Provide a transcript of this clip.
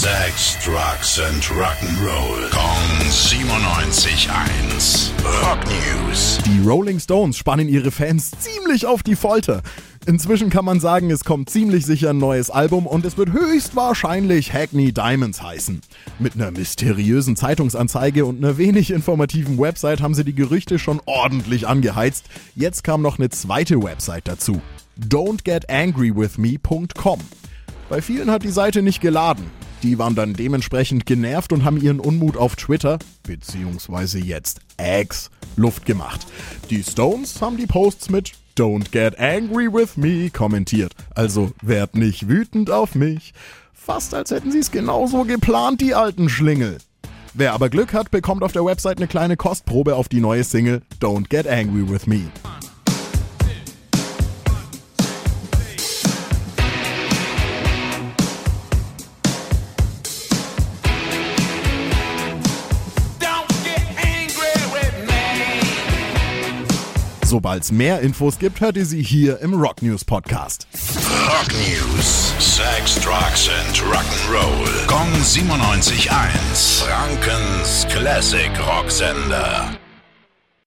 Sex, Drugs and Rock'n'Roll. Kong 97.1. Rock News. Die Rolling Stones spannen ihre Fans ziemlich auf die Folter. Inzwischen kann man sagen, es kommt ziemlich sicher ein neues Album und es wird höchstwahrscheinlich Hackney Diamonds heißen. Mit einer mysteriösen Zeitungsanzeige und einer wenig informativen Website haben sie die Gerüchte schon ordentlich angeheizt. Jetzt kam noch eine zweite Website dazu. Don'tGetAngryWithMe.com. Bei vielen hat die Seite nicht geladen. Die waren dann dementsprechend genervt und haben ihren Unmut auf Twitter, beziehungsweise jetzt X, Luft gemacht. Die Stones haben die Posts mit Don't get angry with me kommentiert. Also werd nicht wütend auf mich. Fast als hätten sie es genauso geplant, die alten Schlingel. Wer aber Glück hat, bekommt auf der Website eine kleine Kostprobe auf die neue Single Don't Get Angry With Me. Sobald es mehr Infos gibt, hört ihr sie hier im Rock News Podcast. Rock News. Sex, Drugs and Rock'n'Roll. Kong 97.1. Frankens Classic Rocksender.